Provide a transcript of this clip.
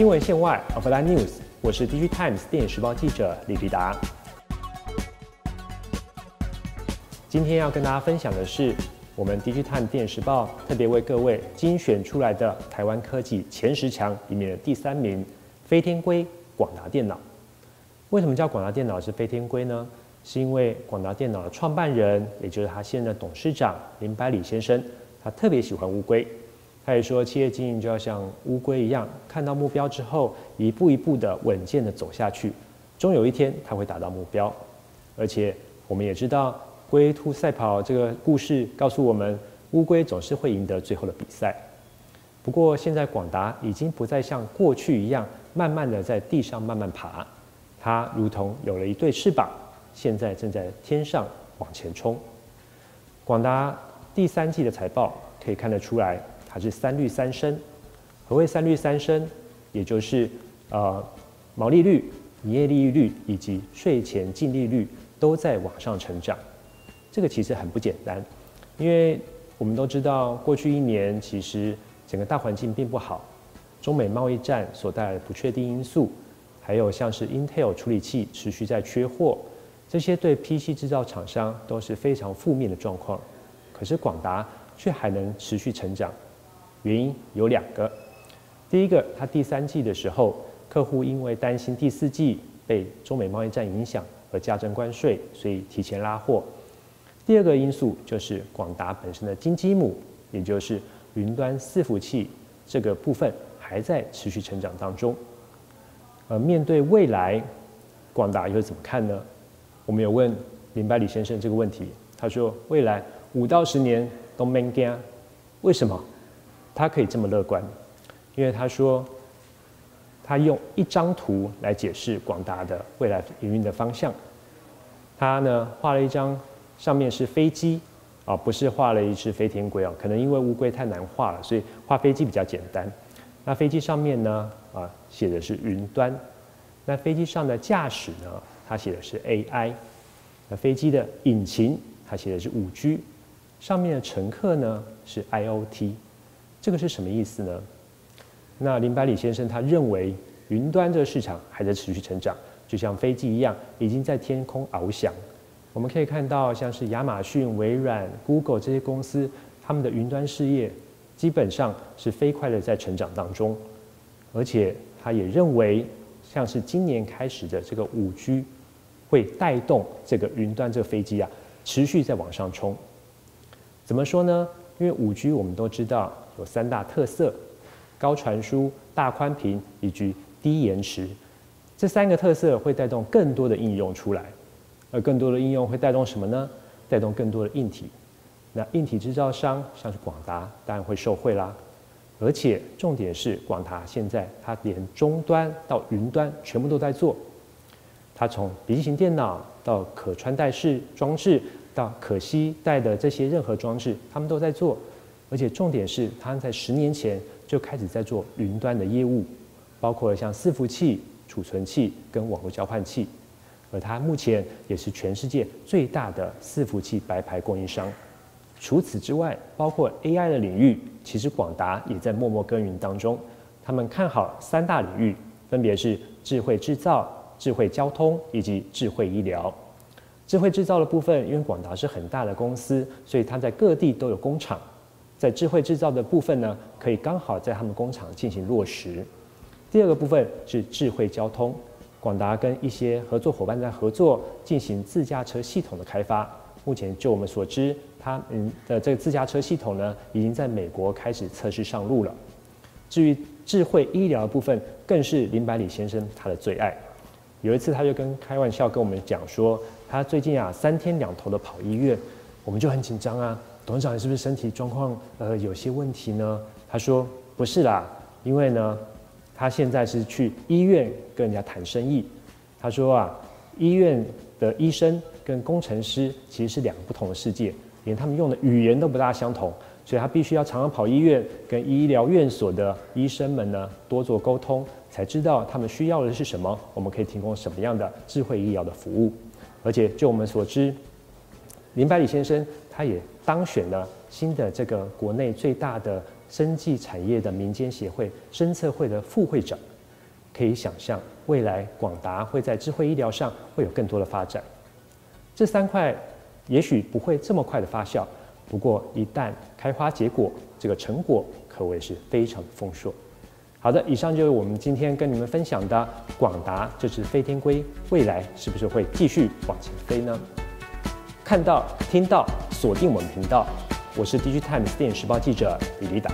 新闻线外 （Offline News），我是 DG Times 电影时报记者李必达。今天要跟大家分享的是，我们 DG Times 电影时报特别为各位精选出来的台湾科技前十强里面的第三名——飞天龟广达电脑。为什么叫广达电脑是飞天龟呢？是因为广达电脑的创办人，也就是他现任董事长林百里先生，他特别喜欢乌龟。他也说，企业经营就要像乌龟一样，看到目标之后，一步一步的稳健的走下去，终有一天他会达到目标。而且我们也知道，龟兔赛跑这个故事告诉我们，乌龟总是会赢得最后的比赛。不过现在广达已经不再像过去一样，慢慢的在地上慢慢爬，它如同有了一对翅膀，现在正在天上往前冲。广达第三季的财报可以看得出来。它是三率三升，何谓三率三升？也就是呃毛利率、营业利率以及税前净利率都在往上成长。这个其实很不简单，因为我们都知道过去一年其实整个大环境并不好，中美贸易战所带来的不确定因素，还有像是 Intel 处理器持续在缺货，这些对 PC 制造厂商都是非常负面的状况。可是广达却还能持续成长。原因有两个，第一个，他第三季的时候，客户因为担心第四季被中美贸易战影响而加征关税，所以提前拉货。第二个因素就是广达本身的金鸡母，也就是云端伺服器这个部分还在持续成长当中。呃，面对未来，广达又怎么看呢？我们有问林百里先生这个问题，他说未来五到十年都没惊，为什么？他可以这么乐观，因为他说，他用一张图来解释广达的未来营运的方向。他呢画了一张，上面是飞机，啊，不是画了一只飞天龟啊，可能因为乌龟太难画了，所以画飞机比较简单。那飞机上面呢，啊，写的是云端。那飞机上的驾驶呢，他写的是 AI。那飞机的引擎，他写的是五 G。上面的乘客呢，是 IOT。这个是什么意思呢？那林百里先生他认为，云端这个市场还在持续成长，就像飞机一样，已经在天空翱翔。我们可以看到，像是亚马逊、微软、Google 这些公司，他们的云端事业基本上是飞快的在成长当中。而且，他也认为，像是今年开始的这个五 G，会带动这个云端这个飞机啊，持续在往上冲。怎么说呢？因为五 G 我们都知道。有三大特色：高传输、大宽频以及低延迟。这三个特色会带动更多的应用出来，而更多的应用会带动什么呢？带动更多的硬体。那硬体制造商像是广达，当然会受惠啦。而且重点是，广达现在它连终端到云端全部都在做。它从笔记型电脑到可穿戴式装置，到可携带的这些任何装置，他们都在做。而且重点是，他在十年前就开始在做云端的业务，包括像伺服器、储存器跟网络交换器，而他目前也是全世界最大的伺服器白牌供应商。除此之外，包括 AI 的领域，其实广达也在默默耕耘当中。他们看好三大领域，分别是智慧制造、智慧交通以及智慧医疗。智慧制造的部分，因为广达是很大的公司，所以它在各地都有工厂。在智慧制造的部分呢，可以刚好在他们工厂进行落实。第二个部分是智慧交通，广达跟一些合作伙伴在合作进行自驾车系统的开发。目前就我们所知，他们的这个自驾车系统呢，已经在美国开始测试上路了。至于智慧医疗的部分，更是林百里先生他的最爱。有一次他就跟开玩笑跟我们讲说，他最近啊三天两头的跑医院，我们就很紧张啊。董事长，是不是身体状况呃有些问题呢？他说不是啦，因为呢，他现在是去医院跟人家谈生意。他说啊，医院的医生跟工程师其实是两个不同的世界，连他们用的语言都不大相同，所以他必须要常常跑医院，跟医疗院所的医生们呢多做沟通，才知道他们需要的是什么，我们可以提供什么样的智慧医疗的服务。而且就我们所知，林百里先生他也。当选了新的这个国内最大的生技产业的民间协会生测会的副会长，可以想象未来广达会在智慧医疗上会有更多的发展。这三块也许不会这么快的发酵，不过一旦开花结果，这个成果可谓是非常的丰硕。好的，以上就是我们今天跟你们分享的广达这只飞天龟，未来是不是会继续往前飞呢？看到、听到，锁定我们频道，我是 DG Times 电影时报记者李立达。